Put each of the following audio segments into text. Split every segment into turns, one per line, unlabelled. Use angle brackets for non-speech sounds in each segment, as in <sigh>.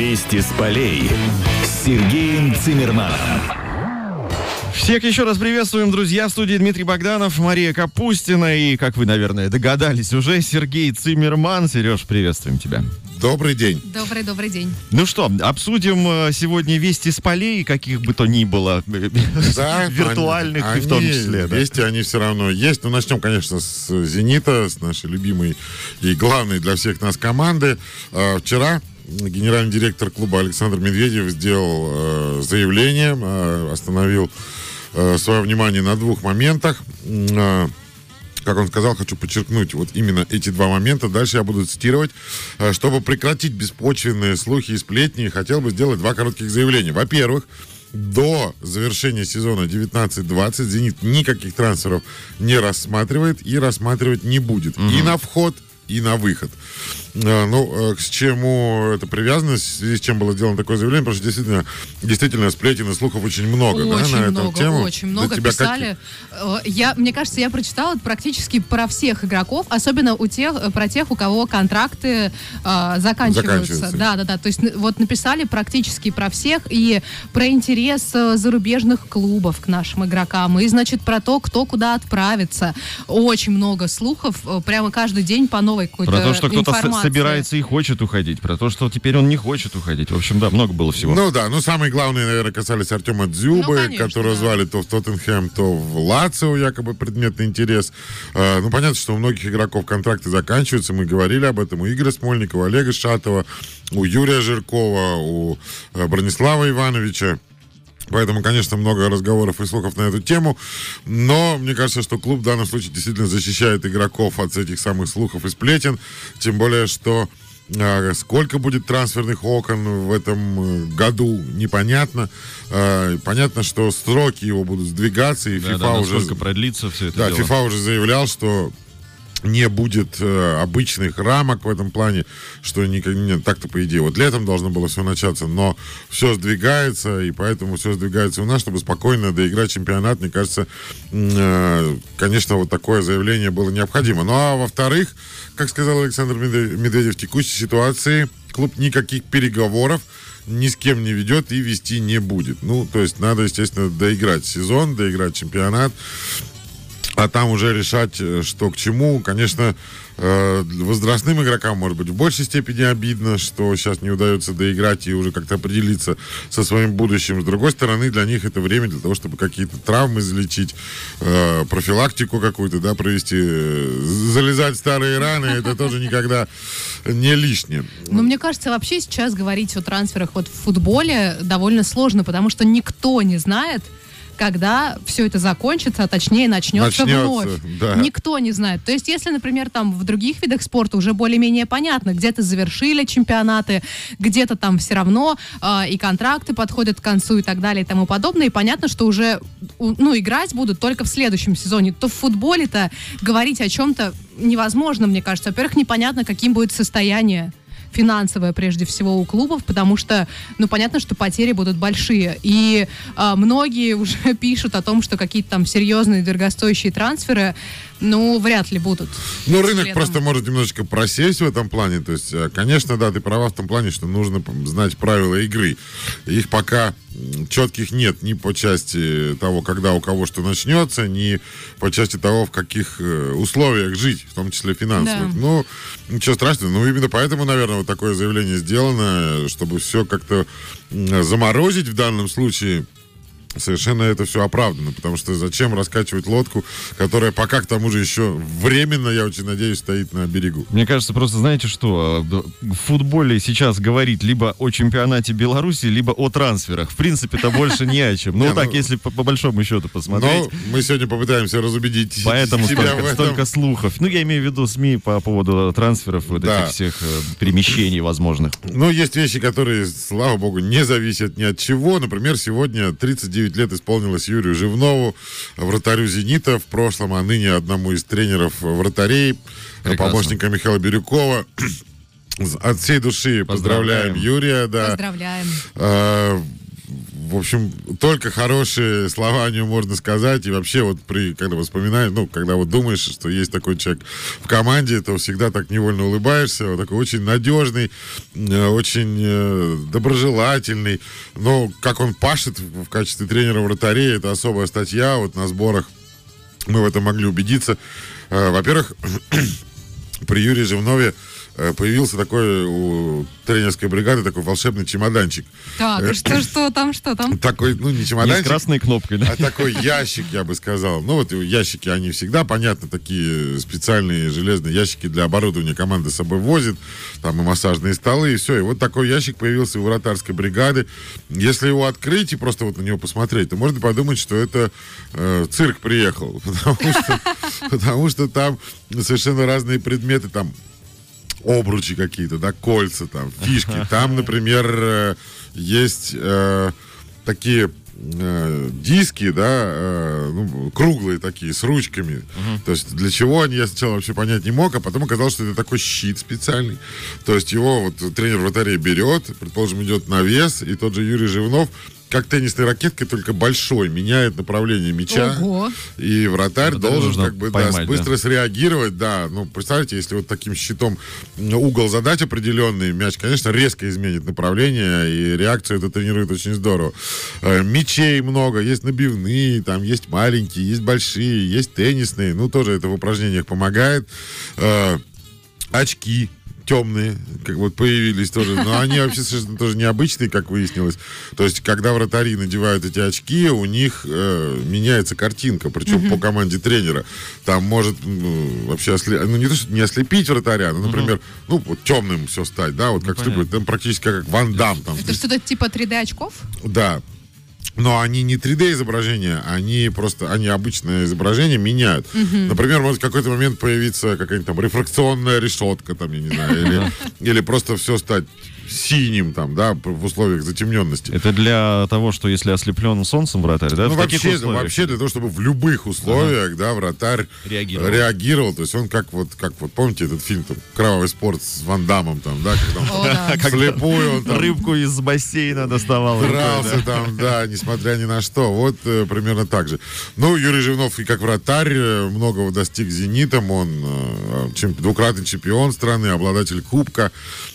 Вести с полей с Сергеем Цимерманом.
Всех еще раз приветствуем, друзья. В студии Дмитрий Богданов, Мария Капустина и, как вы, наверное, догадались уже, Сергей Цимерман. Сереж, приветствуем тебя.
Добрый день.
Добрый, добрый день.
Ну что, обсудим э, сегодня вести с полей, каких бы то ни было,
Да, <laughs>
виртуальных
они-
и в том числе. да.
Вести они все равно есть. Ну, начнем, конечно, с «Зенита», с нашей любимой и главной для всех нас команды. Э, Вчера генеральный директор клуба Александр Медведев сделал э, заявление, э, остановил э, свое внимание на двух моментах. Э, как он сказал, хочу подчеркнуть вот именно эти два момента. Дальше я буду цитировать. Э, Чтобы прекратить беспочвенные слухи и сплетни, хотел бы сделать два коротких заявления. Во-первых, до завершения сезона 19-20 «Зенит» никаких трансферов не рассматривает и рассматривать не будет. И на вход, и на выход. Ну, э, к чему это привязано, в связи с чем было сделано такое заявление, потому что действительно, действительно сплетен и слухов очень много да,
очень
на эту
много,
тему.
очень много
тебя
писали. Э, Я, мне кажется, я прочитала практически про всех игроков, особенно у тех, э, про тех, у кого контракты э, заканчиваются.
Заканчиваются.
Да, да, да. То есть вот написали практически про всех и про интерес зарубежных клубов к нашим игрокам, и, значит, про то, кто куда отправится. Очень много слухов, прямо каждый день по новой какой-то
Про то, что кто-то. Собирается и хочет уходить, про то, что теперь он не хочет уходить. В общем, да, много было всего.
Ну да, ну самые главные, наверное, касались Артема Дзюбы,
Ну, конечно,
которого
да.
звали то в Тоттенхэм, то в Лацио, якобы предметный интерес. Э, ну, понятно, что у многих игроков контракты заканчиваются, мы говорили об этом, у Игоря Смольникова, Олега Шатова, у Юрия Жиркова, у э, Бронислава Ивановича. Поэтому, конечно, много разговоров и слухов на эту тему. Но мне кажется, что клуб в данном случае действительно защищает игроков от этих самых слухов и сплетен. Тем более, что э, сколько будет трансферных окон в этом э, году, непонятно. Э, понятно, что сроки его будут сдвигаться, и
Да,
FIFA
да,
уже...
продлится все это
Да,
дело.
FIFA уже заявлял, что не будет э, обычных рамок в этом плане, что никак, нет, так-то по идее. Вот летом должно было все начаться, но все сдвигается, и поэтому все сдвигается у нас, чтобы спокойно доиграть чемпионат. Мне кажется, э, конечно, вот такое заявление было необходимо. Ну а во-вторых, как сказал Александр Медве- Медведев, в текущей ситуации клуб никаких переговоров ни с кем не ведет и вести не будет. Ну, то есть надо, естественно, доиграть сезон, доиграть чемпионат а там уже решать, э, что к чему. Конечно, э, возрастным игрокам, может быть, в большей степени обидно, что сейчас не удается доиграть и уже как-то определиться со своим будущим. С другой стороны, для них это время для того, чтобы какие-то травмы залечить, э, профилактику какую-то, да, провести, залезать в старые раны, это тоже никогда не лишнее.
Но мне кажется, вообще сейчас говорить о трансферах вот в футболе довольно сложно, потому что никто не знает, когда все это закончится, а точнее начнется,
Начнется,
вновь.
да.
Никто не знает. То есть, если, например, там в других видах спорта уже более-менее понятно, где-то завершили чемпионаты, где-то там все равно э, и контракты подходят к концу и так далее и тому подобное, и понятно, что уже ну, играть будут только в следующем сезоне, то в футболе-то говорить о чем-то невозможно, мне кажется. Во-первых, непонятно, каким будет состояние финансовое прежде всего у клубов, потому что, ну, понятно, что потери будут большие. И а, многие <laughs> уже пишут о том, что какие-то там серьезные дорогостоящие трансферы, ну, вряд ли будут.
Ну, рынок
летом.
просто может немножечко просесть в этом плане. То есть, э, конечно, да, ты права в том плане, что нужно знать правила игры. Их пока четких нет ни по части того, когда у кого что начнется, ни по части того, в каких э, условиях жить, в том числе финансовых.
Да.
Ну, ничего страшного. Ну, именно поэтому, наверное, вот такое заявление сделано, чтобы все как-то заморозить в данном случае. Совершенно это все оправдано, потому что зачем раскачивать лодку, которая пока к тому же еще временно, я очень надеюсь, стоит на берегу.
Мне кажется, просто знаете что, э, в футболе сейчас говорить либо о чемпионате Беларуси, либо о трансферах. В принципе-то <laughs> больше не о чем. Ну так,
ну-
если по, большому счету посмотреть.
Но мы сегодня попытаемся разубедить
Поэтому столько, слухов. Ну, я имею в виду СМИ по поводу трансферов, вот этих всех э, перемещений возможных.
Но есть вещи, которые, слава богу, не зависят ни от чего. Например, сегодня 39 лет исполнилось Юрию Живнову, вратарю «Зенита», в прошлом, а ныне одному из тренеров вратарей,
Прекрасно.
помощника Михаила Бирюкова. От всей души поздравляем,
Поздравляем.
Юрия, да.
Поздравляем.
В общем, только хорошие слова о нем можно сказать. И вообще, вот при, когда вспоминаешь, ну, когда вот думаешь, что есть такой человек в команде, то всегда так невольно улыбаешься. Вот такой очень надежный, э, очень э, доброжелательный. Но как он пашет в качестве тренера вратарей, это особая статья. Вот на сборах мы в этом могли убедиться. Э, во-первых, <clears throat> при Юрии Живнове появился такой у тренерской бригады такой волшебный чемоданчик.
Так, и что, что там, что там?
Такой, ну, не
Не с
чемоданчик,
красной кнопкой, да?
а такой ящик, я бы сказал. Ну, вот ящики, они всегда, понятно, такие специальные железные ящики для оборудования команды с собой возит. Там и массажные столы, и все. И вот такой ящик появился у вратарской бригады. Если его открыть и просто вот на него посмотреть, то можно подумать, что это э, цирк приехал. <laughs> Потому что, потому что там совершенно разные предметы. Там обручи какие-то, да, кольца там, фишки. <laughs> Там, например, э, есть э, такие э, диски, да, э, ну, круглые такие, с ручками. То есть для чего они, я сначала вообще понять не мог, а потом оказалось, что это такой щит специальный. То есть его вот тренер вратарей берет, предположим, идет на вес, и тот же Юрий Живнов как теннисной ракеткой, только большой, меняет направление мяча.
Ого.
И вратарь
Вратаря
должен как бы да,
поймать,
быстро среагировать, да. Ну, представьте, если вот таким щитом угол задач определенный, мяч, конечно, резко изменит направление, и реакцию это тренирует очень здорово. Э, Мячей много, есть набивные, там есть маленькие, есть большие, есть теннисные. Ну, тоже это в упражнениях помогает. Э, Очки темные, как вот появились тоже, но они вообще совершенно тоже необычные, как выяснилось. То есть, когда вратари надевают эти очки, у них э, меняется картинка, причем по команде тренера. Там может ну, вообще осле... ну не то, что не ослепить вратаря, но, например, ну вот темным все стать, да, вот как
понятно.
ступит, там практически как Ван Дам там.
Это что-то типа 3D очков?
Да. Но они не 3D изображения, они просто, они обычное изображение меняют. Например, может в какой-то момент появиться какая-нибудь там рефракционная решетка, там, я не знаю, или, <laughs> или просто все стать синим там, да, в условиях затемненности.
Это для того, что если ослеплен солнцем вратарь, да?
Ну,
в таких
вообще,
условиях?
вообще для того, чтобы в любых условиях, да, вратарь
Реагировал.
реагировал. То есть он как вот, как вот, помните этот фильм, там, «Кровавый спорт» с Ван Дамом, там, да, когда <laughs>
О,
он
да.
Как <laughs>
слепую, он там
рыбку из бассейна доставал.
дрался
да.
там, да, несмотря ни на что. Вот э, примерно так же. Ну, Юрий Живнов и как вратарь э, многого достиг «Зенитом». Он э, чем- двукратный чемпион страны, обладатель кубка.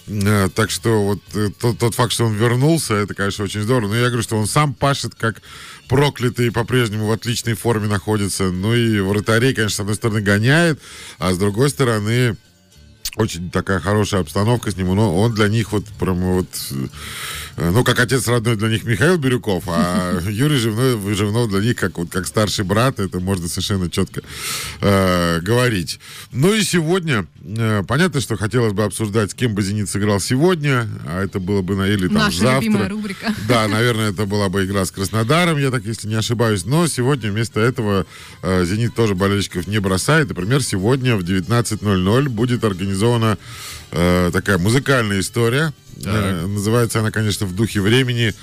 Э, так что вот э, тот, тот факт, что он вернулся, это, конечно, очень здорово. Но я говорю, что он сам пашет как проклятый, по-прежнему в отличной форме находится. Ну и вратарей, конечно, с одной стороны гоняет, а с другой стороны очень такая хорошая обстановка с ним. Но он для них вот прям вот, э, ну, как отец родной для них Михаил Бирюков, а <laughs> Юрий Живнов, Живнов для них как вот как старший брат, это можно совершенно четко э, говорить. Ну и сегодня, э, понятно, что хотелось бы обсуждать, с кем бы «Зенит» сыграл сегодня, а это было бы на или там
Наша
завтра.
любимая рубрика. <laughs>
Да, наверное, это была бы игра с Краснодаром, я так, если не ошибаюсь. Но сегодня вместо этого э, «Зенит» тоже болельщиков не бросает. Например, сегодня в 19.00 будет организована э, такая музыкальная история. Э, называется она, конечно, в духе времени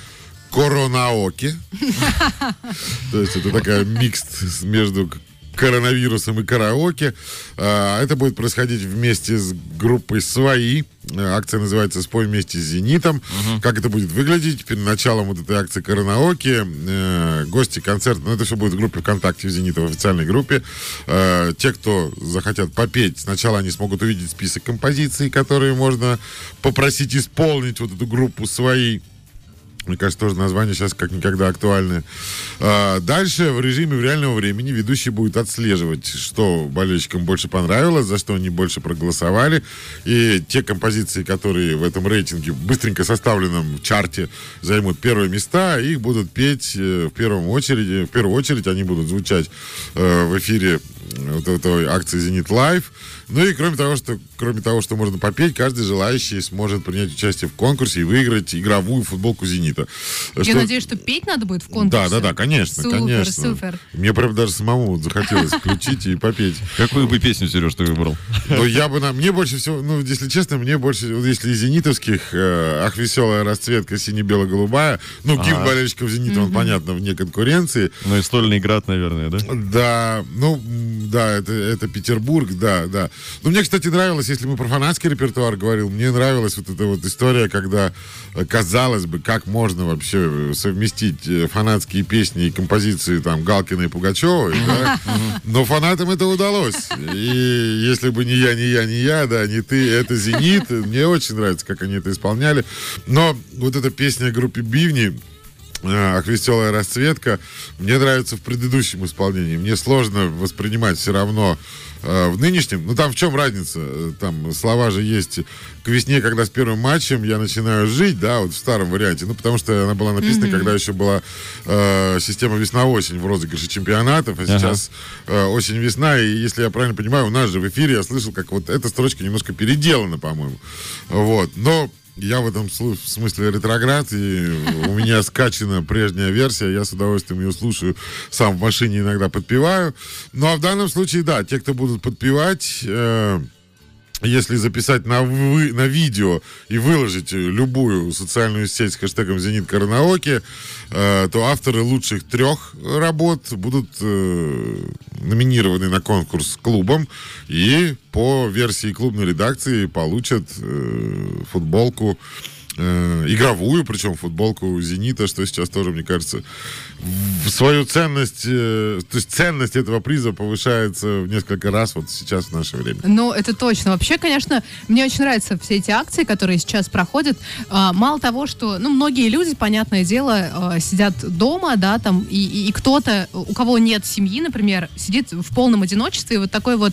«Коронаоке». <laughs> То есть это такая микс между коронавирусом и караоке. А, Это будет происходить вместе с группой «Свои». Э, Акция называется «Спой вместе с «Зенитом». Как это будет выглядеть? Перед началом вот этой акции «Караоке» э, гости концерта, ну это все будет в группе ВКонтакте в «Зенита», в официальной группе. Э, Те, кто захотят попеть, сначала они смогут увидеть список композиций, которые можно попросить исполнить вот эту группу «Свои». Мне кажется, тоже название сейчас как никогда актуальное. А, Дальше в режиме реального времени ведущий будет отслеживать, что болельщикам больше понравилось, за что они больше проголосовали. И те композиции, которые в этом рейтинге быстренько составленном чарте займут первые места, их будут петь э, в первом очереди. В первую очередь они будут звучать э, в эфире вот этой акции «Зенит Лайв». Ну и кроме того, что, кроме того, что можно попеть, каждый желающий сможет принять участие в конкурсе и выиграть игровую футболку «Зенита».
Я
Что-
надеюсь, что петь надо будет в конкурсе.
Да, да, да, конечно,
Супер,
конечно.
супер.
Мне прям даже самому захотелось включить и попеть.
Какую бы песню, Сереж, ты выбрал?
Но я бы на... Мне больше всего, ну, если честно, мне больше, вот если из зенитовских, э, ах, веселая расцветка сине-бело-голубая, ну, гимн
Ага.
болельщиков «Зенита», он, понятно, вне конкуренции.
Ну и стольный град, наверное, да?
Да, ну, да, это, это Петербург, да, да. Ну, мне, кстати, нравилось, если мы про фанатский репертуар говорил, мне нравилась вот эта вот история, когда, э, казалось бы, как можно вообще э, совместить э, фанатские песни и композиции там Галкина и Пугачевой, да? <laughs> Но фанатам это удалось. И если бы не я, не я, не я, да, не ты, это «Зенит». Мне очень нравится, как они это исполняли. Но вот эта песня группы «Бивни», «Ах, веселая расцветка», мне нравится в предыдущем исполнении. Мне сложно воспринимать все равно в нынешнем. Ну, там в чем разница? Э, Там слова же есть к весне, когда с первым матчем я начинаю жить, да, вот в старом варианте. Ну, потому что она была написана, когда еще была э, система весна-осень в розыгрыше чемпионатов, а сейчас э, осень-весна. И если я правильно понимаю, у нас же в эфире я слышал, как вот эта строчка немножко переделана, по-моему. Вот. Но я в этом смысле ретроград, и у меня скачана прежняя версия, я с удовольствием ее слушаю, сам в машине иногда подпеваю. Ну, а в данном случае, да, те, кто будут подпевать, э, если записать на, вы, на видео и выложить любую социальную сеть с хэштегом «Зенит Караоке», э, то авторы лучших трех работ будут э, номинированы на конкурс клубом и по версии клубной редакции получат э, футболку игровую, причем футболку «Зенита», что сейчас тоже, мне кажется, свою ценность, э, то есть ценность этого приза повышается в несколько раз вот сейчас в наше время.
Ну, это точно. Вообще, конечно, мне очень нравятся все эти акции, которые сейчас проходят. А, мало того, что, ну, многие люди, понятное дело, э, сидят дома, да, там, и, и- и кто-то, у кого нет семьи, например, сидит в полном одиночестве, и вот такой вот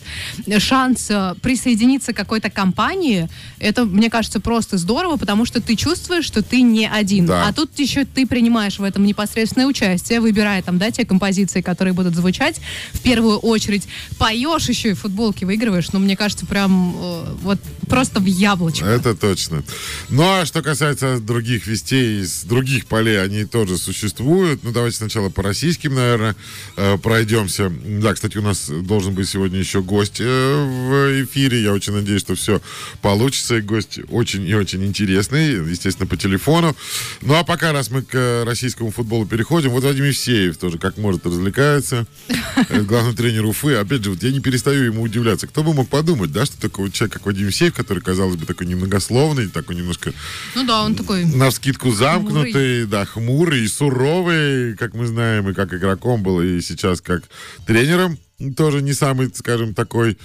шанс э, присоединиться к какой-то компании, это, мне кажется, просто здорово, потому что ты чувствуешь, что ты не один.
Да.
А тут еще ты принимаешь в этом непосредственное участие, выбирая там, да, те композиции, которые будут звучать в первую очередь. Поешь еще и футболки выигрываешь, ну, мне кажется, прям э, вот просто в яблочко.
Это точно. Ну, а что касается других вестей из других полей, они тоже существуют. Ну, давайте сначала по российским, наверное, э, пройдемся. Да, кстати, у нас должен быть сегодня еще гость э, в эфире. Я очень надеюсь, что все получится. И гость очень и очень интересный, естественно, по телефону. Ну, а пока, раз мы к э, российскому футболу переходим, вот Вадим Евсеев тоже как может развлекается. <laughs> Э, Главный тренер Уфы. Опять же, вот я не перестаю ему удивляться. Кто бы мог подумать, да, что такой человек, как Вадим Евсеев, который, казалось бы, такой немногословный, такой немножко
Ну да, он такой...
на вскидку замкнутый, да, хмурый и суровый, как мы знаем, и как игроком был, и сейчас как тренером. Тоже не самый, скажем, такой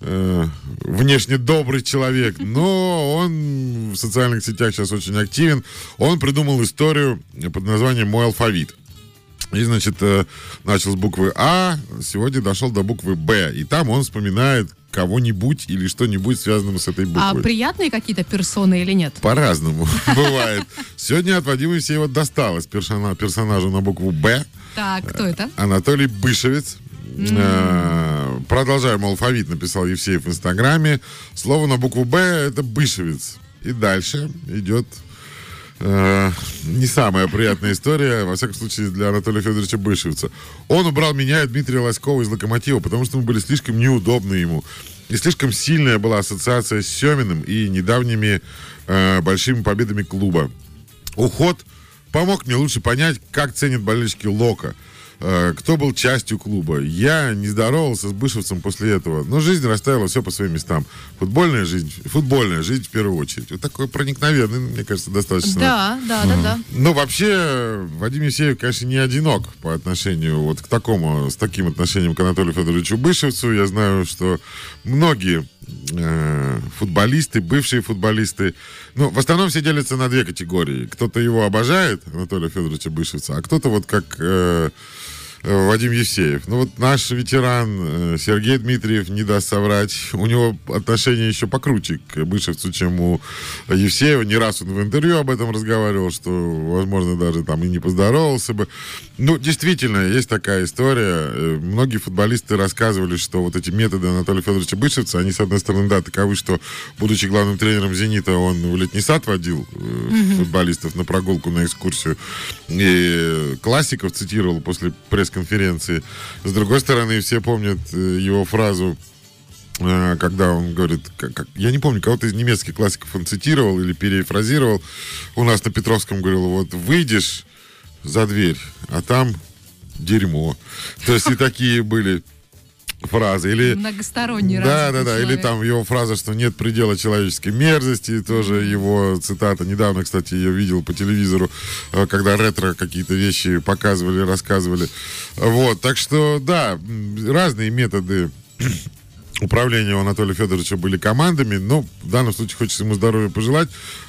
э, внешне добрый человек, но он в социальных сетях сейчас очень активен. Он придумал историю под названием «Мой алфавит». И, значит, э, начал с буквы А, сегодня дошел до буквы Б. И там он вспоминает кого-нибудь или что-нибудь связанное с этой
А
буквой.
приятные какие-то персоны или нет?
По-разному <laughs> бывает. Сегодня от Вадима Евсеева досталось персона- персонажу на букву «Б».
Так, кто это?
Анатолий Бышевец. Э, Продолжаем алфавит, написал Евсеев в Инстаграме. Слово на букву «Б» — это Бышевец. И дальше идет э, не самая приятная история, во всяком случае, для Анатолия Федоровича Бышевца. Он убрал меня и Дмитрия Лоськова из «Локомотива», потому что мы были слишком неудобны ему. И слишком сильная была ассоциация с Семиным и недавними э, большими победами клуба. Уход помог мне лучше понять, как ценят болельщики Лока. Э, Кто был частью клуба? Я не здоровался с Бышевцем после этого, но жизнь расставила все по своим местам. Футбольная жизнь, футбольная жизнь в первую очередь. Вот такой проникновенный, мне кажется, достаточно.
Да, да, да, да.
Ну, вообще, Вадим Евсеев, конечно, не одинок по отношению вот к такому, с таким отношением к Анатолию Федоровичу Бышевцу. Я знаю, что многие э, футболисты, бывшие футболисты, ну, в основном все делятся на две категории. Кто-то его обожает, Анатолия Федоровича Бышевца, а кто-то вот как... э, Вадим Евсеев. Ну вот наш ветеран э, Сергей Дмитриев не даст соврать. У него отношение еще покруче к Бышевцу, чем у Евсеева. Не раз он в интервью об этом разговаривал, что, возможно, даже там и не поздоровался бы. Ну, действительно, есть такая история. Э, Многие футболисты рассказывали, что вот эти методы Анатолия Федоровича Бышевца, они, с одной стороны, да, таковы, что, будучи главным тренером «Зенита», он в летний сад водил э, футболистов на прогулку, на экскурсию. И классиков цитировал после пресс-конференции. С другой стороны, все помнят э, его фразу э, когда он говорит, как- как- я не помню, кого-то из немецких классиков он цитировал или перефразировал. У нас на Петровском говорил, вот выйдешь за дверь, а там дерьмо. То есть и такие были фразы. Или
Многосторонний
да, да, да. Или
человек.
там его фраза, что нет предела человеческой мерзости, тоже его цитата. Недавно, кстати, я видел по телевизору, э, когда ретро какие-то вещи показывали, рассказывали. Вот, так что, да, разные методы <clears throat> управления у Анатолия Федоровича были командами, но в данном случае хочется ему здоровья пожелать,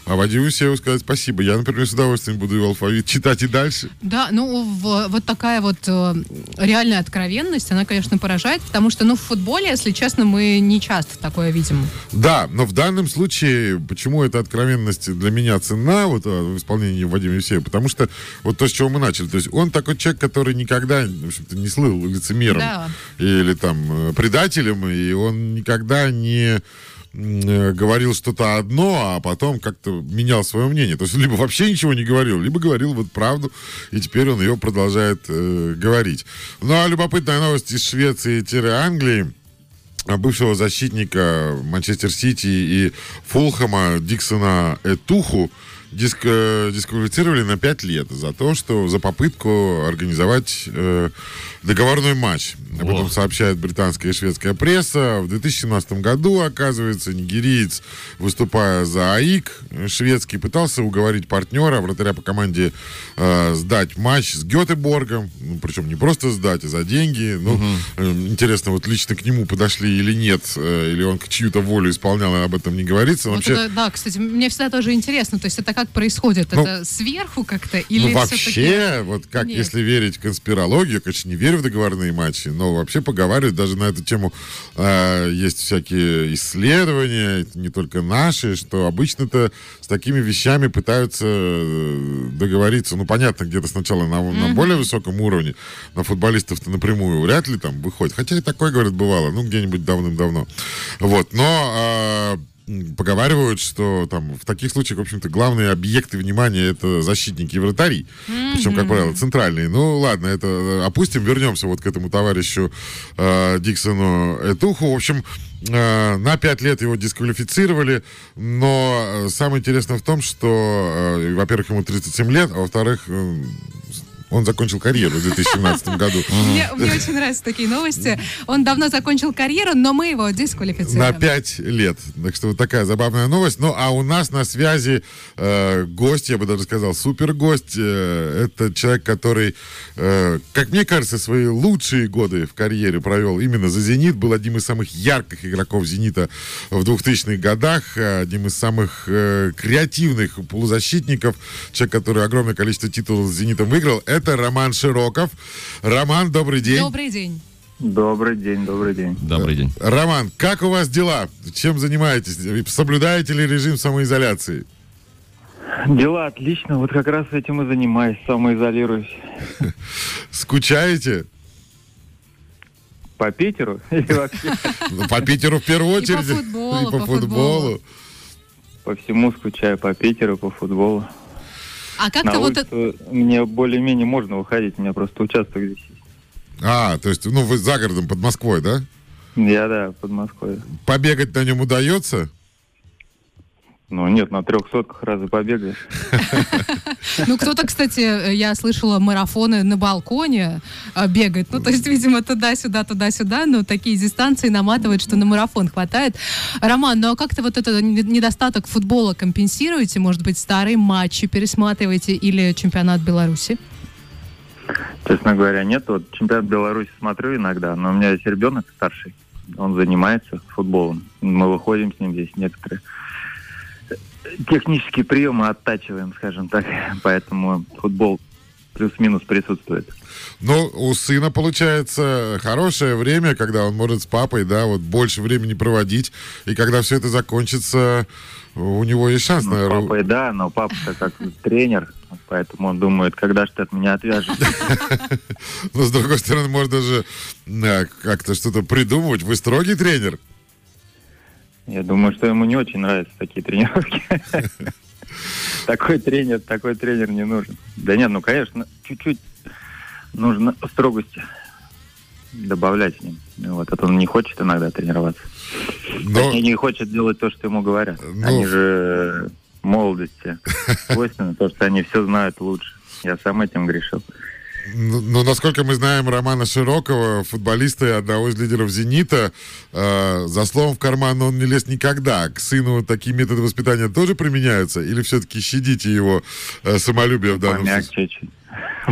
а Вадиму Евсееву сказать спасибо. Я, например, с удовольствием буду его алфавит читать и дальше.
Да, ну в- вот такая вот э, реальная откровенность, она, конечно, поражает, потому что, ну, в футболе, если честно, мы не часто такое видим.
Да, но в данном случае, почему эта откровенность для меня ценна вот, а, в исполнении Вадима Евсеева? Потому что вот то, с чего мы начали. То есть он такой человек, который никогда, в общем-то, не слыл лицемером
Да.
или там э, предателем, и он никогда не э, говорил что-то одно, а потом как-то менял свое мнение. То есть либо вообще ничего не говорил, либо говорил вот правду, и теперь он ее продолжает э, говорить. Ну, а любопытная новость из Швеции-Англии бывшего защитника Манчестер Сити и Фулхэма Диксона Этуху диск, э, дисквалифицировали на 5 лет за то, что за попытку организовать э, договорной матч. Об этом сообщает британская и шведская пресса. В 2017 году, оказывается, нигериец, выступая за АИК, шведский, пытался уговорить партнера, вратаря по команде, э, сдать матч с Гетеборгом. Ну, причем не просто сдать, а за деньги. Ну, э, интересно, вот лично к нему подошли или нет, э, или он к чью-то волю исполнял, и об этом не говорится.
Вот
Вообще,
это, да, кстати, мне всегда тоже интересно, то есть это как происходит?
Ну,
это сверху как-то или
ну, вообще, вот как,
Нет.
если верить конспирологию, конечно, не верю в договорные матчи, но вообще поговаривают даже на эту тему. э, есть всякие исследования, не только наши, что обычно-то с такими вещами пытаются э, договориться. Ну, понятно, где-то сначала на, на более высоком уровне, на футболистов-то напрямую вряд ли там выходит. Хотя и такое, говорят, бывало, ну, где-нибудь давным-давно. Вот, но... э, поговаривают, что там в таких случаях, в общем-то, главные объекты внимания это защитники и вратари. Причем, как правило, центральные. Ну, ладно, это э, опустим, вернемся вот к этому товарищу э, Диксону Этуху. В общем, э, на пять лет его дисквалифицировали, но э, самое интересное в том, что, э, во-первых, ему 37 лет, а во-вторых, э, он закончил карьеру в 2017 <laughs> году.
Мне, очень нравятся такие новости. Он давно закончил карьеру, но мы его
На
дисквалифицируем.
5 лет. Так что вот такая забавная новость. Ну, а у нас на связи э, гость, я бы даже сказал, супер гость. Э, это человек, который, э, как мне кажется, свои лучшие годы в карьере провел именно за «Зенит». Был одним из самых ярких игроков «Зенита» в 2000-х годах. Одним из самых креативных полузащитников. Человек, который огромное количество титулов с «Зенитом» выиграл. Это Роман Широков. Роман, добрый день.
Добрый день.
Добрый день, добрый день.
Добрый день.
Роман, как у вас дела? Чем занимаетесь? Соблюдаете ли режим самоизоляции?
Дела отлично, вот как раз этим и занимаюсь, самоизолируюсь.
Скучаете?
По Питеру <laughs> или вообще
Ну, По Питеру в первую
И по
очередь.
футболу, <laughs>
И по футболу.
по всему скучаю, по Питеру, по футболу.
А как-то вот
мне более-менее можно выходить, у меня просто участок здесь есть.
А, то есть, ну, вы за городом, под Москвой, да?
Я, да, под Москвой.
Побегать на нем удается?
Ну, нет, на трех сотках разве побегаешь? <laughs>
Ну, кто-то, кстати, э, я слышала, марафоны на балконе э, бегает. Ну, то есть, видимо, туда-сюда, туда-сюда, но такие дистанции наматывают, что на марафон хватает. Роман, ну а как-то вот этот не- недостаток футбола компенсируете? Может быть, старые матчи пересматриваете или чемпионат Беларуси?
Честно говоря, нет. Вот чемпионат Беларуси смотрю иногда, но у меня есть ребенок старший, он занимается футболом. Мы выходим с ним здесь некоторые технические приемы оттачиваем, скажем так. Поэтому футбол плюс-минус присутствует.
Ну, у сына получается хорошее время, когда он может с папой, да, вот больше времени проводить. И когда все это закончится, у него есть шанс,
Ну,
наверное.
папой, да, но папа-то как тренер, поэтому он думает, когда же ты от меня отвяжешься. <laughs>
Но, с другой стороны, можно же да, как-то что-то придумывать. Вы строгий тренер?
Я думаю, что ему не очень нравятся такие тренировки. <laughs> Такой тренер, такой тренер не нужен. Да нет, ну, конечно, чуть-чуть нужно строгости добавлять с ним. Вот, это он не хочет иногда тренироваться.
Но...
Точнее, не хочет делать то, что ему говорят.
Ну.
Они же молодости <laughs> свойственны, то, что они все знают лучше. Я сам этим грешил.
Ну, ну, насколько мы знаем Романа Широкого, футболиста и одного из лидеров «Зенита», э, за словом в карман он не лез никогда. К сыну такие методы воспитания тоже применяются? Или все-таки щадите его э, самолюбие в данном случае?
Помягче чуть.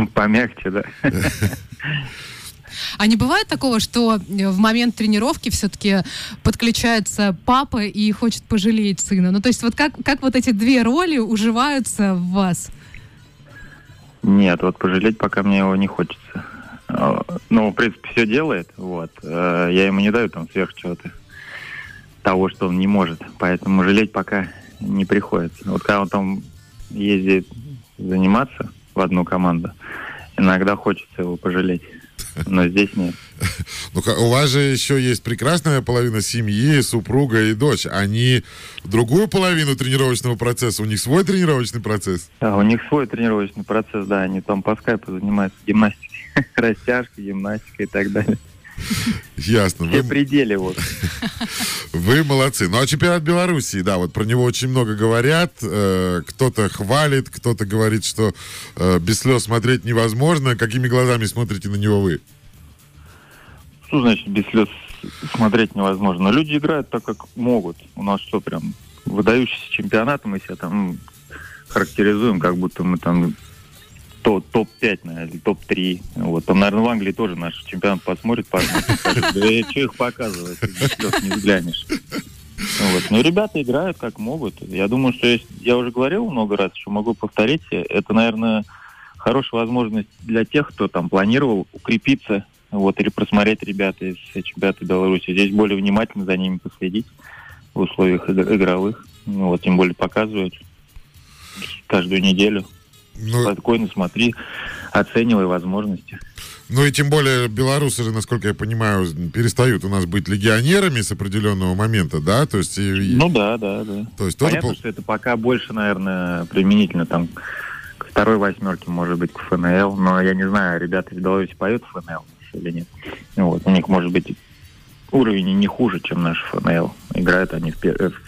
<laughs> Помягче, да.
А не бывает такого, что э, в момент тренировки все-таки подключается папа и хочет пожалеть сына? Ну, то есть вот как, как вот эти две роли уживаются в вас?
Нет, вот пожалеть пока мне его не хочется. А, Ну, в принципе, все делает, вот. Э, Я ему не даю там сверх чего-то того, что он не может. Поэтому жалеть пока не приходится. Вот когда он там ездит заниматься в одну команду, иногда хочется его пожалеть. Но здесь нет. <laughs>
Ну, у вас же еще есть прекрасная половина семьи, супруга и дочь. Они другую половину тренировочного процесса, у них свой тренировочный процесс.
А у них свой тренировочный процесс, да, они там по скайпу занимаются гимнастикой, <laughs> растяжкой, гимнастикой и так далее. <laughs>
Ясно.
Все
Вы,
пределы вот. <laughs>
вы молодцы. Ну, а чемпионат Белоруссии, да, вот про него очень много говорят. Э, кто-то хвалит, кто-то говорит, что э, без слез смотреть невозможно. Какими глазами смотрите на него вы?
Что значит без слез смотреть невозможно? Но люди играют так, как могут. У нас что, прям выдающийся чемпионат, мы себя там характеризуем, как будто мы там то- топ-5, наверное, или топ-3. Вот. Там, наверное, в Англии тоже наш чемпионат посмотрит, да что их показывать, не взглянешь. Вот. Но ребята играют как могут. Я думаю, что я уже говорил много раз, что могу повторить. Это, наверное, хорошая возможность для тех, кто там планировал укрепиться, вот, или просмотреть ребята из чемпионата Беларуси. Здесь более внимательно за ними последить в условиях игр- игровых. Ну, вот, тем более показывают каждую неделю.
Ну,
Спокойно смотри, оценивай возможности.
ну и тем более белорусы же, насколько я понимаю, перестают у нас быть легионерами с определенного момента, да? То есть, и-
Ну да, да, да.
то есть тоже
Понятно,
пол-
что это пока больше, наверное, применительно там к второй восьмерке, может быть, к ФНЛ. Но я не знаю, ребята из Беларуси поют ФНЛ или нет. Вот. У них, может быть, уровень не хуже, чем наш ФНЛ. Играют они в, пер- э, в-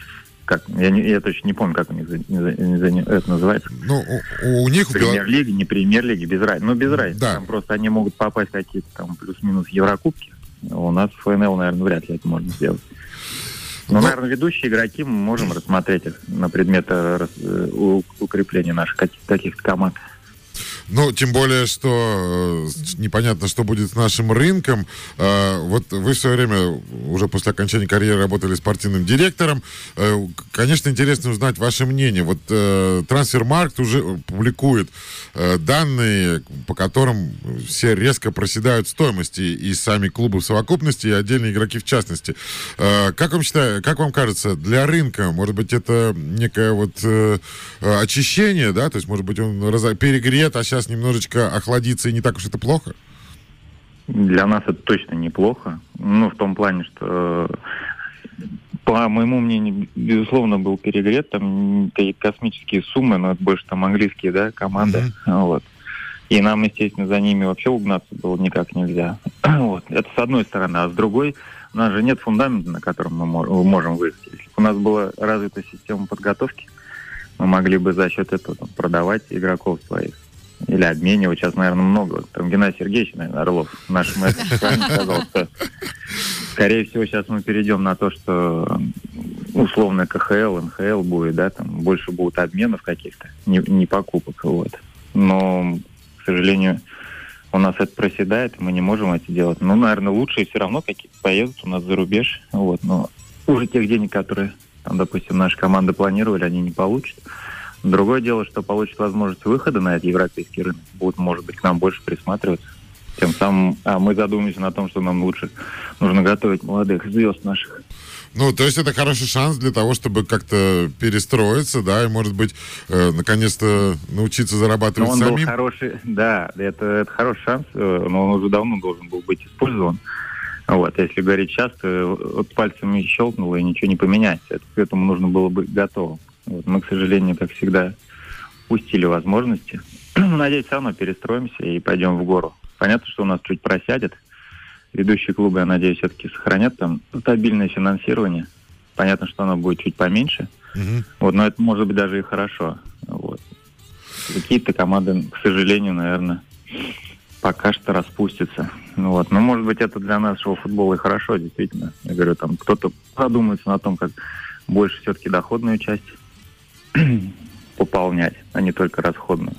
как, я, не- я точно не помню, как у них за- за- это называется.
ну, у, у них
Премьер-лиги, не премьер-лиги, без разницы. Ну, без разницы.
Да.
Там просто они могут попасть какие-то там плюс-минус Еврокубки. У нас в ФНЛ, наверное, вряд ли это можно сделать. Но,
Ну-
наверное, ведущие игроки мы можем рассмотреть их на предмет э, э, укрепления наших каких- каких-то команд.
Ну, тем более, что э, непонятно, что будет с нашим рынком. Э, вот вы в свое время, уже после окончания карьеры, работали спортивным директором. Э, конечно, интересно узнать ваше мнение. Вот э, Трансфермаркт уже публикует данные, по которым все резко проседают стоимости. И сами клубы в совокупности, и отдельные игроки в частности. Как вам считаете, как вам кажется, для рынка, может быть, это некое вот очищение, да? То есть, может быть, он перегрет, а сейчас немножечко охладится, и не так уж это плохо?
Для нас это точно неплохо. Ну, в том плане, что, э, по моему мнению, безусловно, был перегрет. Там космические суммы, но это больше там английские, да, команды. Вот. И нам, естественно, за ними вообще угнаться было никак нельзя. <clears throat> Вот. Это с одной стороны. А с другой, у нас же нет фундамента, на котором мы мо- можем вырасти. Если бы у нас была развита система подготовки, мы могли бы за счет этого там, продавать игроков своих. Или обменивать. Сейчас, наверное, много. Там Геннадий Сергеевич, наверное, Орлов этом правильно сказал, что скорее всего сейчас мы перейдем на то, что условно КХЛ, НХЛ будет, да, там больше будут обменов каких-то, не, не покупок, вот. Но, к сожалению, у нас это проседает, мы не можем это делать. Ну, наверное, лучшие все равно какие-то поедут у нас за рубеж, вот, но уже тех денег, которые, там, допустим, наши команды планировали, они не получат. Другое дело, что получат возможность выхода на этот европейский рынок, будут, может быть, к нам больше присматриваться. Тем самым а мы задумаемся на том, что нам лучше нужно готовить молодых звезд наших.
Ну, то есть это хороший шанс для того, чтобы как-то перестроиться, да, и, может быть, э, наконец-то научиться
Но
зарабатывать
он был
самим.
хороший, да, это, это хороший шанс, э, но он уже давно должен был быть использован. Вот, если говорить сейчас, то э, вот пальцами щелкнуло и ничего не поменяется. Это, к этому нужно было быть готовым. Вот, мы, к сожалению, как всегда, упустили возможности. <clears throat> Надеюсь, все равно перестроимся и пойдем в гору. Понятно, что у нас чуть просядет. Ведущие клубы, я надеюсь, все-таки сохранят там стабильное финансирование. Понятно, что оно будет чуть поменьше.
Мгм.
Вот, но это может быть даже и хорошо. Вот. Какие-то команды, к сожалению, наверное, пока что распустится. Ну вот, ну может быть это для нашего футбола и хорошо, действительно. Я говорю, там кто-то задумается на том, как больше все-таки доходную часть <clears throat> пополнять, а не только расходную.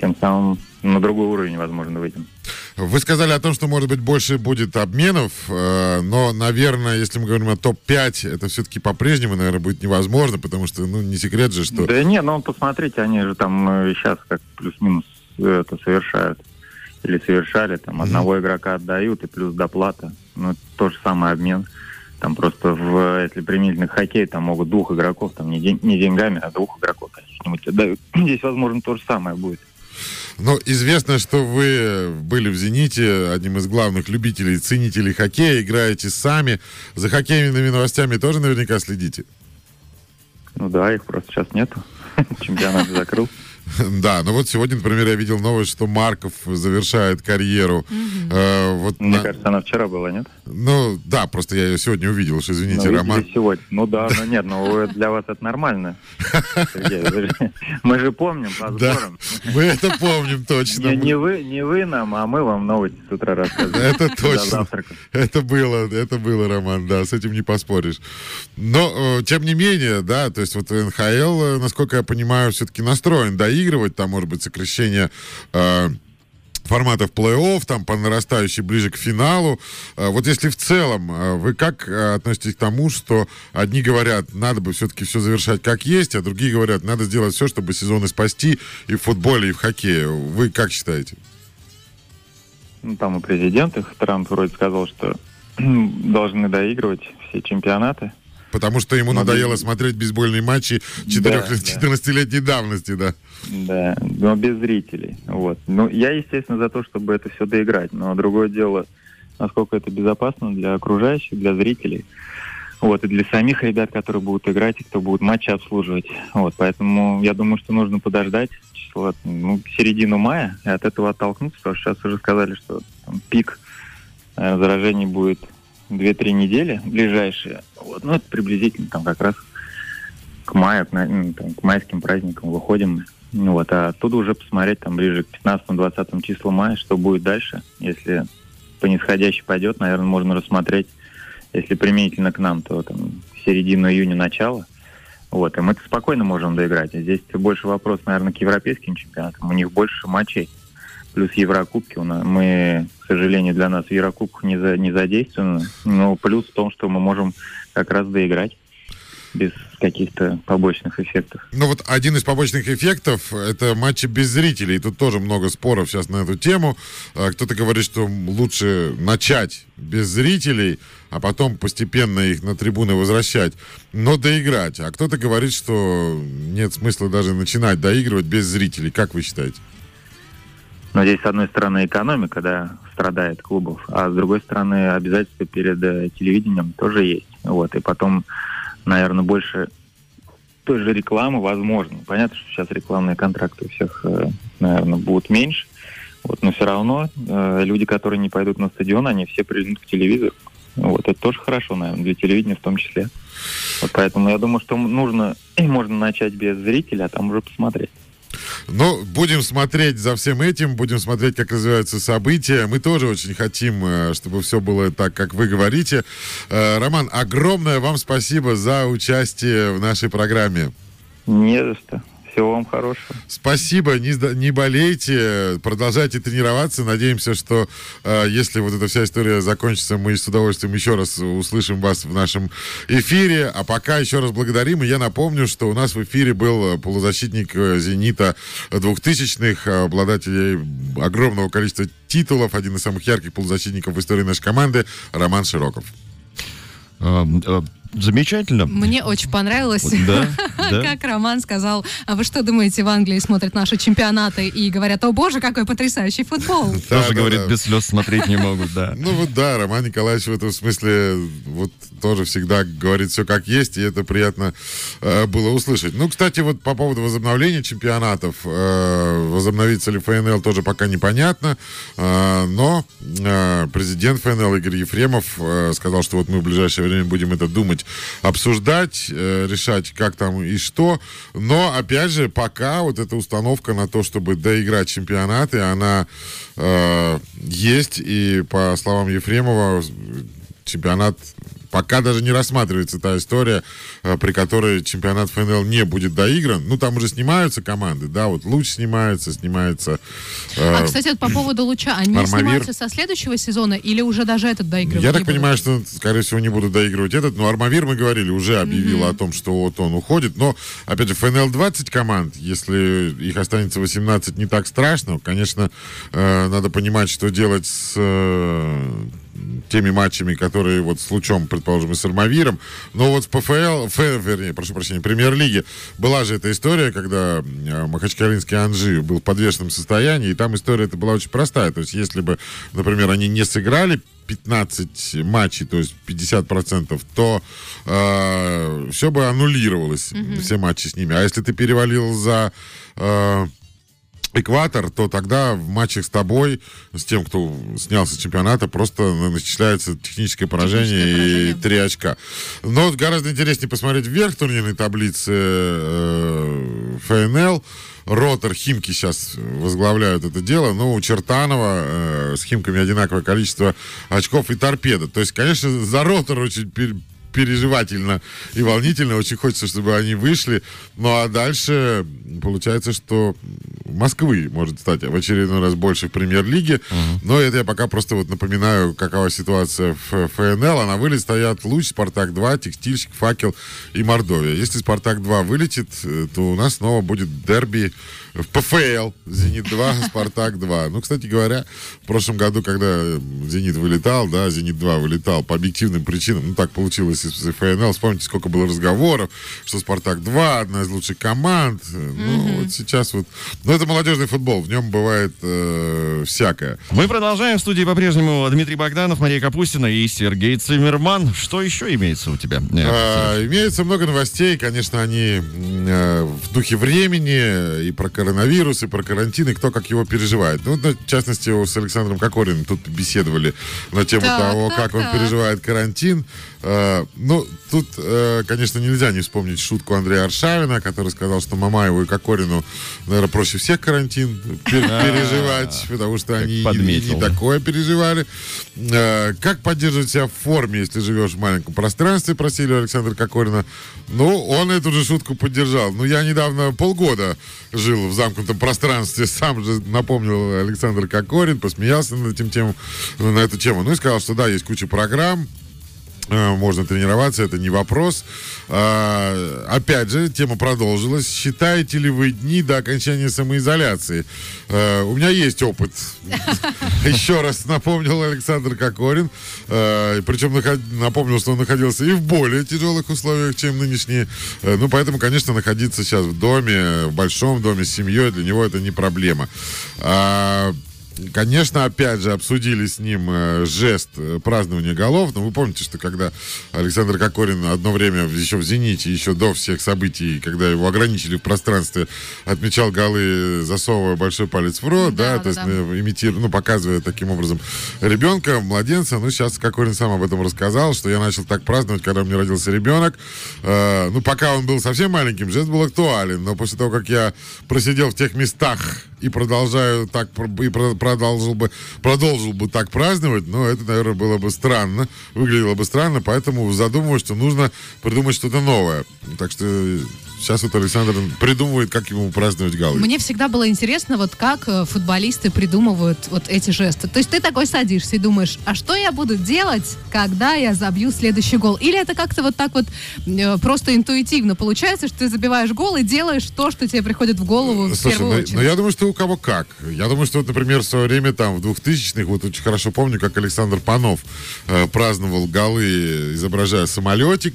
Тем самым на другой уровень, возможно, выйдем.
Вы сказали о том, что, может быть, больше будет обменов, э, но, наверное, если мы говорим о топ-5, это все-таки по-прежнему, наверное, будет невозможно, потому что, ну, не секрет же, что...
Да не, ну посмотрите, они же там э, сейчас как плюс-минус это совершают. Или совершали, там, одного игрока отдают и плюс доплата. Ну, то же самый обмен. Там просто, в, если применительно к хоккею, там могут двух игроков, там не, день, не деньгами, а двух игроков каких-нибудь отдают. <clears throat> Здесь, возможно, то же самое будет.
Ну, известно, что вы были в «Зените» одним из главных любителей, ценителей хоккея, играете сами. За хоккейными новостями тоже наверняка следите?
Ну да, их просто сейчас нету. <laughs> Чемпионат закрыл. <laughs>
Да, ну вот сегодня, например, я видел новость, что Марков завершает карьеру.
Э, вот Мне на... кажется, она вчера была, нет?
Ну, да, просто я ее сегодня увидел, что, извините, ну, Роман.
сегодня. Ну да, ну нет, ну для вас это нормально. Мы же помним по
Да, мы это помним точно.
Не вы, не вы нам, а мы вам новости с утра рассказываем.
Это точно. Это было, это было, Роман, да, с этим не поспоришь. Но, э, тем не менее, да, то есть вот НХЛ, э, насколько я понимаю, все-таки настроен да доигрывать, там может быть сокращение э, форматов плей-офф, там по нарастающей ближе к финалу. Э, вот если в целом, э, вы как э, относитесь к тому, что одни говорят, надо бы все-таки все завершать как есть, а другие говорят, надо сделать все, чтобы сезоны спасти и в футболе, и в хоккее. Вы как считаете?
Ну, там и президент их, Трамп вроде сказал, что <clears throat> должны доигрывать все чемпионаты.
Потому что ему надоело смотреть бейсбольные матчи 14-летней да, давности, да.
Да, но без зрителей. Вот. Ну, я, естественно, за то, чтобы это все доиграть. Но другое дело, насколько это безопасно для окружающих, для зрителей. Вот, и для самих ребят, которые будут играть и кто будут матчи обслуживать. Вот, поэтому я думаю, что нужно подождать число, ну, середину мая и от этого оттолкнуться, потому что сейчас уже сказали, что там, пик э, заражений будет 2-3 недели ближайшие. Ну, это приблизительно там как раз к маю, к, там, к майским праздникам выходим. Ну, вот, а оттуда уже посмотреть там ближе к 15-20 числу мая, что будет дальше. Если по нисходящей пойдет, наверное, можно рассмотреть, если применительно к нам, то там середину июня, начало. Вот, и мы это спокойно можем доиграть. А здесь больше вопрос, наверное, к европейским чемпионатам. У них больше матчей плюс Еврокубки. У нас, мы, к сожалению, для нас в Еврокубках не, за, не задействованы. Но плюс в том, что мы можем как раз доиграть без каких-то побочных эффектов.
Ну вот один из побочных эффектов это матчи без зрителей. Тут тоже много споров сейчас на эту тему. А, кто-то говорит, что лучше начать без зрителей, а потом постепенно их на трибуны возвращать, но доиграть. А кто-то говорит, что нет смысла даже начинать доигрывать без зрителей. Как вы считаете?
Но здесь, с одной стороны, экономика, да, страдает клубов, а с другой стороны, обязательства перед э, телевидением тоже есть. Вот, и потом, наверное, больше той же рекламы возможно. Понятно, что сейчас рекламные контракты у всех, э, наверное, будут меньше. Вот, но все равно э, люди, которые не пойдут на стадион, они все придут к телевизору. Вот, это тоже хорошо, наверное, для телевидения в том числе. Вот поэтому я думаю, что нужно и <clears throat> можно начать без зрителя, а там уже посмотреть.
Ну, будем смотреть за всем этим, будем смотреть, как развиваются события. Мы тоже очень хотим, э, чтобы все было так, как вы говорите. Э, Роман, огромное вам спасибо за участие в нашей программе.
Не за что. Всего вам хорошего.
Спасибо, не, не болейте, продолжайте тренироваться. Надеемся, что э, если вот эта вся история закончится, мы с удовольствием еще раз услышим вас в нашем эфире. А пока еще раз благодарим. И я напомню, что у нас в эфире был полузащитник э, «Зенита» 2000-х, обладатель огромного количества титулов, один из самых ярких полузащитников в истории нашей команды, Роман Широков.
Замечательно.
Мне очень понравилось,
да, <laughs> да.
как Роман сказал, а вы что думаете, в Англии смотрят наши чемпионаты и говорят, о боже, какой потрясающий футбол. <laughs>
Тоже, говорит, без слез смотреть не могут, да. <laughs>
Ну вот да, Роман Николаевич в этом смысле вот тоже всегда говорит все как есть, и это приятно э, было услышать. Ну, кстати, вот по поводу возобновления чемпионатов, э, возобновится ли ФНЛ тоже пока непонятно, э, но э, президент ФНЛ Игорь Ефремов сказал, что вот мы в ближайшее время будем это думать думать, обсуждать, э, решать, как там и что. Но, опять же, пока вот эта установка на то, чтобы доиграть чемпионаты, она э, есть. И по словам Ефремова, чемпионат пока даже не рассматривается та история, э, при которой чемпионат ФНЛ не будет доигран. Ну, там уже снимаются команды, да, вот Луч снимается, снимается... э,
А, кстати, вот по поводу Луча, они
Армавир.
снимаются со следующего сезона или уже даже этот доигрывают?
Я так
будут?
понимаю, что, скорее всего, не будут доигрывать этот. Но Армавир, мы говорили, уже объявил о том, что вот он уходит. Но, опять же, ФНЛ 20 команд, если их останется 18, не так страшно. Конечно, э, надо понимать, что делать с э, теми матчами, которые вот с Лучом, предположим, и с Армавиром. Но вот в ПФЛ, Ф, вернее, прошу прощения, Премьер-лиге была же эта история, когда э, Махачкалинский Анжи был в подвешенном состоянии, и там история это была очень простая. То есть, если бы, например, они не сыграли 15 матчей, то есть 50%, то э, все бы аннулировалось, все матчи с ними. А если ты перевалил за э, экватор, то тогда в матчах с тобой, с тем, кто снялся с чемпионата, просто начисляется техническое поражение,
Техническое поражение.
и 3 очка. Но гораздо интереснее посмотреть вверх турнирной таблицы э, ФНЛ. Ротор, Химки сейчас возглавляют это дело, но у Чертанова э, с Химками одинаковое количество очков и торпеда. То есть, конечно, за Ротор очень переживательно и волнительно. Очень хочется, чтобы они вышли. Ну а дальше получается, что Москвы может стать в очередной раз больше в премьер-лиге. Но это я пока просто вот напоминаю, какова ситуация в ФНЛ. А на вылет стоят Луч, Спартак-2, Текстильщик, Факел и Мордовия. Если Спартак-2 вылетит, э, то у нас снова будет дерби в ПФЛ. Зенит-2, <laughs> Спартак-2. Ну, кстати говоря, в прошлом году, когда э, Зенит вылетал, да, Зенит-2 вылетал по объективным причинам, ну, так получилось из ФНЛ. Вспомните, сколько было разговоров, что Спартак-2 одна из лучших команд. Э, Ну, вот сейчас вот... Ну, это молодежный футбол, в нем бывает э, всякое.
Мы продолжаем. В студии по-прежнему Дмитрий Богданов, Мария Капустина и Сергей Циммерман. Что еще имеется у тебя? Э,
А, имеется много новостей, конечно, они э, в духе времени, и про коронавирус, и про карантин, и кто как его переживает. Ну, в частности, с Александром Кокориным тут беседовали на тему
Так,
того,
так,
как он
так.
переживает карантин. А, ну, тут, э, конечно, нельзя не вспомнить шутку Андрея Аршавина, который сказал, что Мамаеву и Кокорину, наверное, проще всех карантин пер- переживать, потому что они и- не такое переживали. Э, Как поддерживать себя в форме, если живешь в маленьком пространстве, просили Александра Кокорина. Ну, он эту же шутку поддержал. Ну, я недавно полгода жил в замкнутом пространстве, <laughs> сам же напомнил Александр Кокорин, посмеялся над этим темом, на эту тему. Ну и сказал, что да, есть куча программ, Э, можно тренироваться, это не вопрос. А, опять же, тема продолжилась. Считаете ли вы дни до окончания самоизоляции? Э, у меня есть опыт. <laughs> Еще раз напомнил Александр Кокорин. Э, причем напомнил, что он находился и в более тяжелых условиях, чем нынешние. Э, ну, поэтому, конечно, находиться сейчас в доме, в большом доме с семьей, для него это не проблема. Конечно, опять же, обсудили с ним э, жест э, празднования голов. Но вы помните, что когда Александр Кокорин одно время еще в «Зените», еще до всех событий, когда его ограничили в пространстве, отмечал голы, засовывая большой палец в рот, да,
Да,
то есть
да.
э, имитируя, ну, показывая таким образом ребенка, младенца. Ну, сейчас Кокорин сам об этом рассказал, что я начал так праздновать, когда у меня родился ребенок. Э, ну, пока он был совсем маленьким, жест был актуален, но после того, как я просидел в тех местах и продолжаю так и продолжил бы продолжил бы так праздновать, но это, наверное, было бы странно, выглядело бы странно, поэтому задумываюсь, что нужно придумать что-то новое. Так что сейчас вот Александр придумывает, как ему праздновать голы.
Мне всегда было интересно, вот как э, футболисты придумывают вот эти жесты. То есть ты такой садишься и думаешь, а что я буду делать, когда я забью следующий гол? Или это как-то вот так вот э, просто интуитивно получается, что ты забиваешь гол и делаешь то, что тебе приходит в голову в
Слушай,
первую
ну,
очередь?
ну, я думаю, что у кого как. Я думаю, что, вот, например, в свое время, там, в 2000-х, вот очень хорошо помню, как Александр Панов э, праздновал голы, изображая самолетик.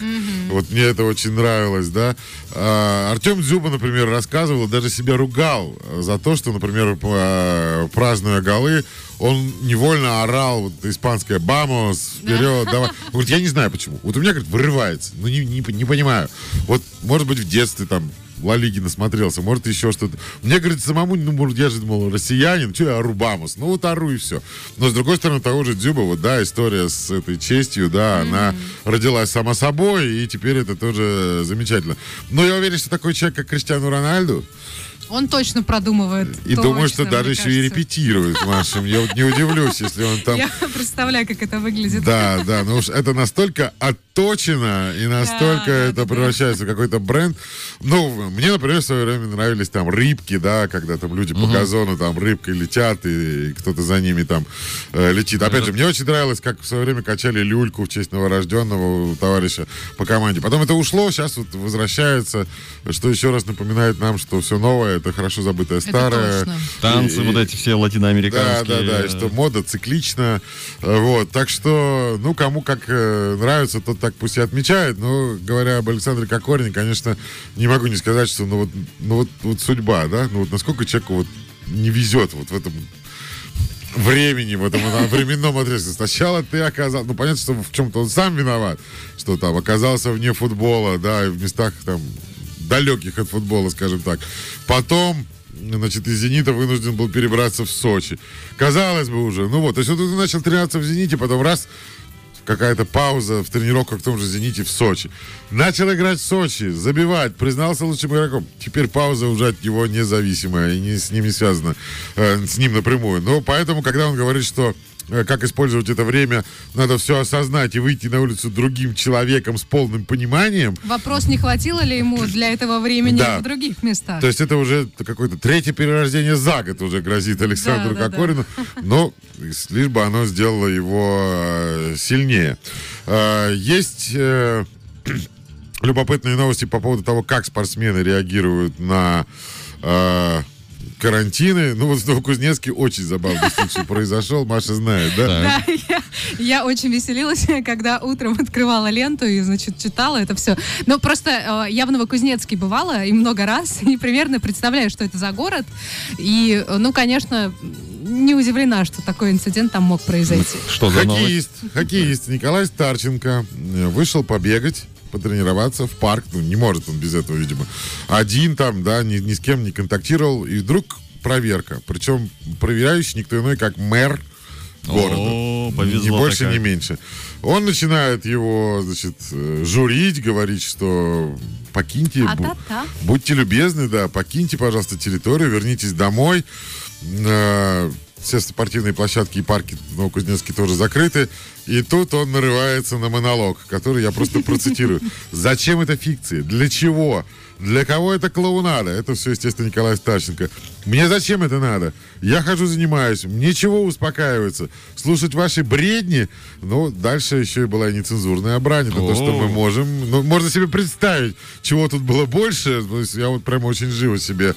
Вот мне это очень нравилось, да. А, Артем Дзюба, например, рассказывал, даже себя ругал э, за то, что, например, э, празднуя голы, он невольно орал вот испанское «Бамос», вперед, давай. Он говорит, я не знаю почему. Вот у меня, говорит, вырывается. Ну, не, не, не понимаю. Вот, может быть, в детстве там Ла Лиги насмотрелся, может, еще что-то. Мне, говорит, самому, ну, может, я же, мол, россиянин, что я ору Бамус? Ну, вот ору и все. Но, с другой стороны, того же Дзюба, вот, да, история с этой честью, да, она родилась сама собой, и теперь это тоже замечательно. Но я уверен, что такой человек, как Криштиану Рональду,
Он точно продумывает.
и
точно,
думаю, что даже еще и репетирует, Маша. Я вот не удивлюсь, если он там...
Я представляю, как это выглядит.
Да, да, ну уж это настолько отточено и настолько
Да,
это
да, да.
превращается в какой-то бренд. Ну, мне, например, в свое время нравились там рыбки, да, когда там люди по газону там рыбкой летят, и, кто-то за ними там э, летит. Опять же, мне очень нравилось, как в свое время качали люльку в честь новорожденного товарища по команде. Потом это ушло, сейчас вот возвращается, что еще раз напоминает нам, что все новое, это хорошо забытое старое.
точно.
Танцы
И-
вот эти все латиноамериканские.
да, да, да, и что мода циклична. Вот, так что, ну, кому как э, нравится, тот так пусть и отмечает. Но, говоря об Александре Кокорине, конечно, не могу не сказать, что, ну, вот, ну, вот, вот судьба, да, ну, вот насколько человеку вот не везет вот в этом времени, в этом временном отрезке. Сначала ты оказался, ну, понятно, что в чем-то он сам виноват, что там оказался вне футбола, да, и в местах там далеких от футбола, скажем так. Потом, значит, из «Зенита» вынужден был перебраться в Сочи. Казалось бы уже, ну вот, то есть ты начал тренироваться в «Зените», потом раз, какая-то пауза в тренировках в том же «Зените» в Сочи. Начал играть в Сочи, забивать, признался лучшим игроком. Теперь пауза уже от него независимая и не, с ним не связана, э, с ним напрямую. Но поэтому, когда он говорит, что как использовать это время, надо все осознать и выйти на улицу другим человеком с полным пониманием,
Вопрос, не хватило ли ему для этого времени
Да.
в других местах?
то есть это уже какое-то третье перерождение за год уже грозит Александру
Да, да, да.
Кокорину. Но с- лишь бы оно сделало его э, сильнее. Э, Есть э, <clears throat> любопытные новости по поводу того, как спортсмены реагируют на э, карантины. Ну вот в Новокузнецке очень забавный случай <laughs> произошел. Маша знает, да?
Да, я, я очень веселилась, <laughs> когда утром открывала ленту и, значит, читала это все. Но просто э, я в Новокузнецке бывала и много раз, <laughs> и примерно представляю, что это за город. И, э, ну, конечно, не удивлена, что такой инцидент там мог произойти.
Что за новость?
Хоккеист, хоккеист Николай Старченко э, вышел побегать, потренироваться в парк. Ну, не может он без этого, видимо. Один там, да, ни, ни с кем не контактировал. И вдруг проверка. Причем проверяющий никто иной, как мэр города.
О,
Ни-
повезло
Ни больше,
так.
ни меньше. Он начинает его, значит, э, журить, говорить, что покиньте, бу-
А-та-та.
будьте любезны, да, покиньте, пожалуйста, территорию, вернитесь домой. Все спортивные площадки и парки в Новокузнецке тоже закрыты. И тут он нарывается на монолог, который я просто процитирую. Зачем это фикции? Для чего? Для кого это клоунада? Это все, естественно, Николай Старченко. Мне зачем это надо? Я хожу, занимаюсь. Мне чего успокаиваться? Слушать ваши бредни? Ну, дальше еще и была нецензурная брань. Это то, что мы можем. Ну, можно себе представить, чего тут было больше. Я вот прямо очень живо себе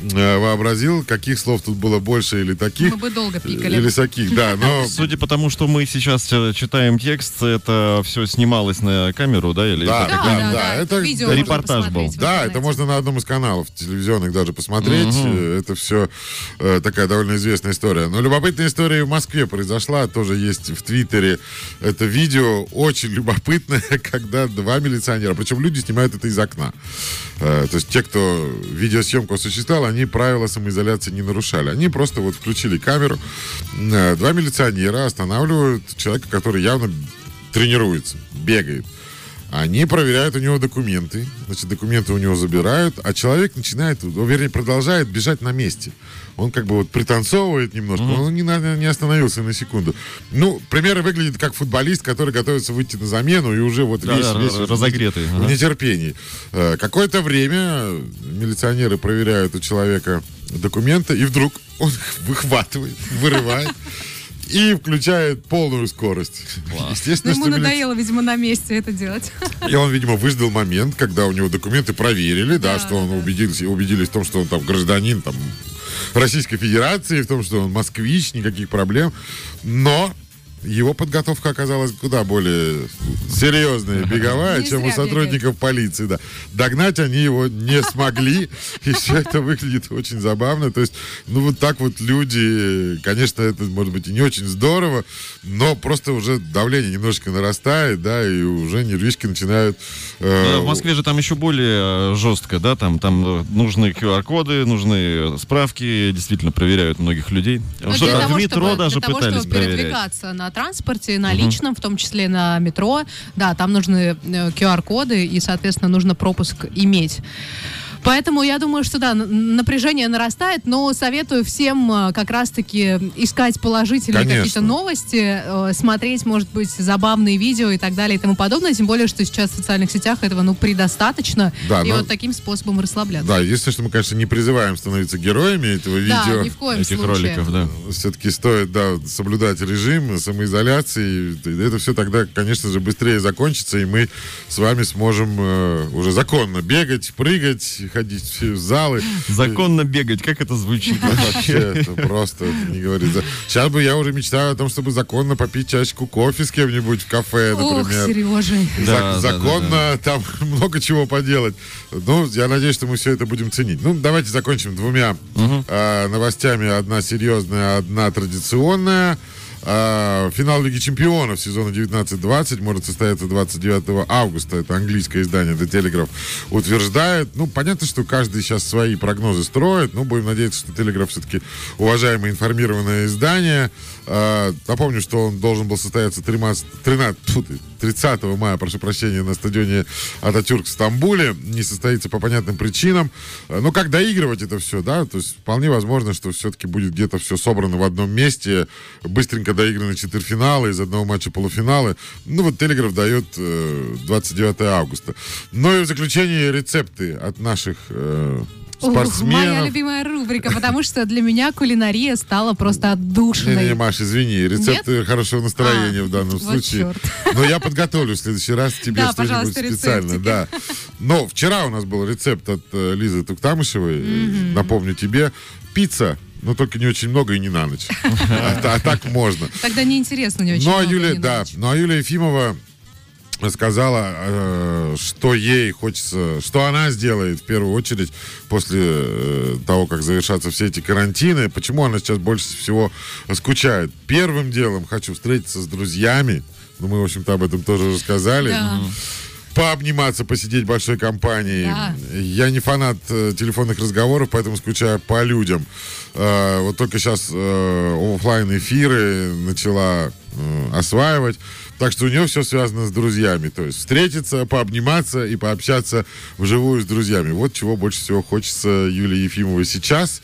вообразил, каких слов тут было больше или таких.
Мы бы долго пикали.
Или таких, да. Но <laughs>
Судя по тому, что мы сейчас э, читаем текст, это все снималось на камеру, да? Или
Да,
Да,
это?
да,
да,
да.
это
Видео
репортаж был.
Да, это можно на одном из каналов телевизионных даже посмотреть. Э, Это все э, такая довольно известная история. Но любопытная история в Москве произошла. Тоже есть в Твиттере это видео. Очень любопытное, <laughs> когда два милиционера, причем люди снимают это из окна. Э, То есть те, кто видеосъемку осуществлял, они правила самоизоляции не нарушали. Они просто вот включили камеру. Э, Два милиционера останавливают человека, который явно тренируется, бегает. Они проверяют у него документы, значит, документы у него забирают, а человек начинает, ну, вернее, продолжает бежать на месте. Он как бы вот пританцовывает немножко, он не, на- не остановился на секунду. Ну, примеры выглядит как футболист, который готовится выйти на замену и уже вот
Да,
весь,
да,
весь
разогретый,
в
ага.
нетерпении. Э, Какое-то время милиционеры проверяют у человека документы, и вдруг он их выхватывает, вырывает и включает полную скорость.
Ну,
Естественно,
ему
что милиц-
надоело, видимо, на месте это делать.
и он, видимо, выждал момент, когда у него документы проверили, да,
Да,
что он
да.
убедился, убедились в том, что он там гражданин там, Российской Федерации, в том, что он москвич, никаких проблем. Но его подготовка оказалась куда более серьезная беговая,
Не
чем у сотрудников полиции. Да. Догнать они его не смогли, и все это выглядит очень забавно. То есть, ну вот так вот люди, конечно, это может быть и не очень здорово, но просто уже давление немножечко нарастает, да, и уже нервишки начинают... э,
Э, В Москве же там еще более э, жестко, да, там, там э, нужны QR-коды, нужны справки, действительно проверяют многих людей.
Ну,
Что,
для
в метро
чтобы,
даже
для того,
пытались
чтобы
проверять.
передвигаться на транспорте, на личном, в том числе на метро, да, там нужны э, QR-коды и, соответственно, нужно пропуск иметь. Поэтому я думаю, что да, напряжение нарастает, но советую всем э, как раз-таки искать положительные
Конечно.
какие-то новости, э, смотреть, может быть, забавные видео и так далее и тому подобное. Тем более, что сейчас в социальных сетях этого, ну, предостаточно.
Да,
и
но-
вот таким способом расслабляться.
Да, единственное, что мы, конечно, не призываем становиться героями этого
Да,
видео.
ни в коем
Этих
случае.
роликов, да.
все-таки стоит, да, соблюдать режим самоизоляции. Это все тогда, конечно же, быстрее закончится, и мы с вами сможем э, уже законно бегать, прыгать, ходить в залы.
Законно бегать, как это звучит
Вообще, это просто не говорит. Сейчас бы я уже мечтаю о том, чтобы законно попить чашечку кофе с кем-нибудь в кафе,
Ох,
например.
Сережа.
Да, да,
законно там <laughs> много чего поделать. Ну, я надеюсь, что мы все это будем ценить. Ну, давайте закончим двумя а, новостями. Одна серьезная, одна традиционная. А, финал Лиги Чемпионов сезона 19-20 может состояться 29 августа. Это английское издание The Telegraph утверждает. Ну, понятно, что каждый сейчас свои прогнозы строит. Ну, будем надеяться, что Telegraph все-таки уважаемое информированное издание. А, напомню, что он должен был состояться 13, 13, тьфу ты, 30 мая, прошу прощения, на стадионе Ататюрк в Стамбуле. Не состоится по понятным причинам. А, Ну, как доигрывать это все, да? То есть вполне возможно, что все-таки будет где-то все собрано в одном месте, быстренько доиграны четвертьфиналы, из одного матча полуфиналы. Ну, вот Телеграф дает э, 29 августа. Ну и в заключение рецепты от наших э,
Ух,
спортсменов.
моя любимая рубрика, потому что для меня кулинария стала просто отдушиной.
Не-не, Маш, извини, рецепты хорошего настроения
А,
в данном
вот
случае.
чёрт.
Но я подготовлю в следующий раз <laughs> тебе
Да,
что-нибудь специально.
рецептики.
Да. Но вчера у нас был рецепт от э, Лизы Туктамышевой. Напомню тебе. Пицца, но только не очень много и не на ночь. <laughs> А а так можно.
Тогда неинтересно не очень
Ну а
много,
Юлия, да, ну а Юлия Ефимова сказала, э, что ей хочется, что она сделает в первую очередь после э, того, как завершатся все эти карантины. Почему она сейчас больше всего скучает? Первым делом хочу встретиться с друзьями. Ну, мы, в общем-то, об этом тоже рассказали.
Да.
Пообниматься, посидеть большой компании.
Да.
Я не фанат э, телефонных разговоров, поэтому скучаю по людям. Э, вот только сейчас офлайн эфиры начала э, осваивать. Так что у нее все связано с друзьями. То есть встретиться, пообниматься и пообщаться вживую с друзьями. Вот чего больше всего хочется Юлии Ефимовой сейчас.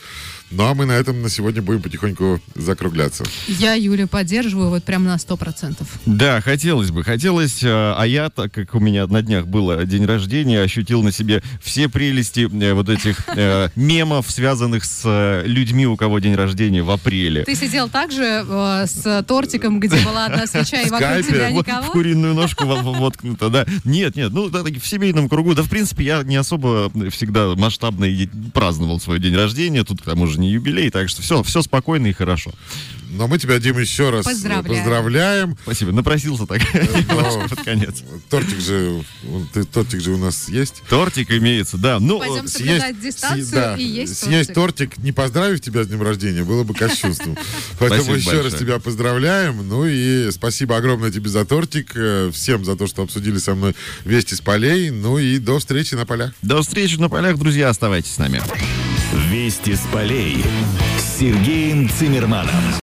Ну а мы на этом на сегодня будем потихоньку закругляться.
Я Юлю поддерживаю вот прям на сто процентов.
Да, хотелось бы, хотелось, э, а я, так как у меня на днях было день рождения, ощутил на себе все прелести э, вот этих <laughs> э, мемов, связанных с э, людьми, у кого день рождения в апреле.
Ты сидел также э, с тортиком, где была одна свеча, и <laughs> вокруг тебя
Вот в
никого?
куриную ножку во- во- воткнуто, да. Нет, нет, ну, да, в семейном кругу. Да, в принципе, я не особо всегда масштабно праздновал свой день рождения. Тут, к тому же, не юбилей, так что все, все спокойно и хорошо.
Но мы тебя, Дима, еще раз
Поздравляем.
поздравляем.
Спасибо, напросился так <laughs> немножко под конец.
Тортик же, ты- тортик же у нас есть.
Тортик имеется, да. Ну,
Пойдем
э,
соблюдать дистанцию
съесть- да,
и есть
съесть
тортик.
тортик, не поздравив тебя с днем рождения, было бы кощунством. <laughs> Поэтому
Спасибо
еще раз
большое.
тебя поздравляем. Ну и спасибо огромное тебе за тортик. э, Всем за то, что обсудили со мной вести с полей. Ну и до встречи на полях.
До встречи на полях, друзья, оставайтесь с нами.
Вести с полей с Сергеем Цимерманом.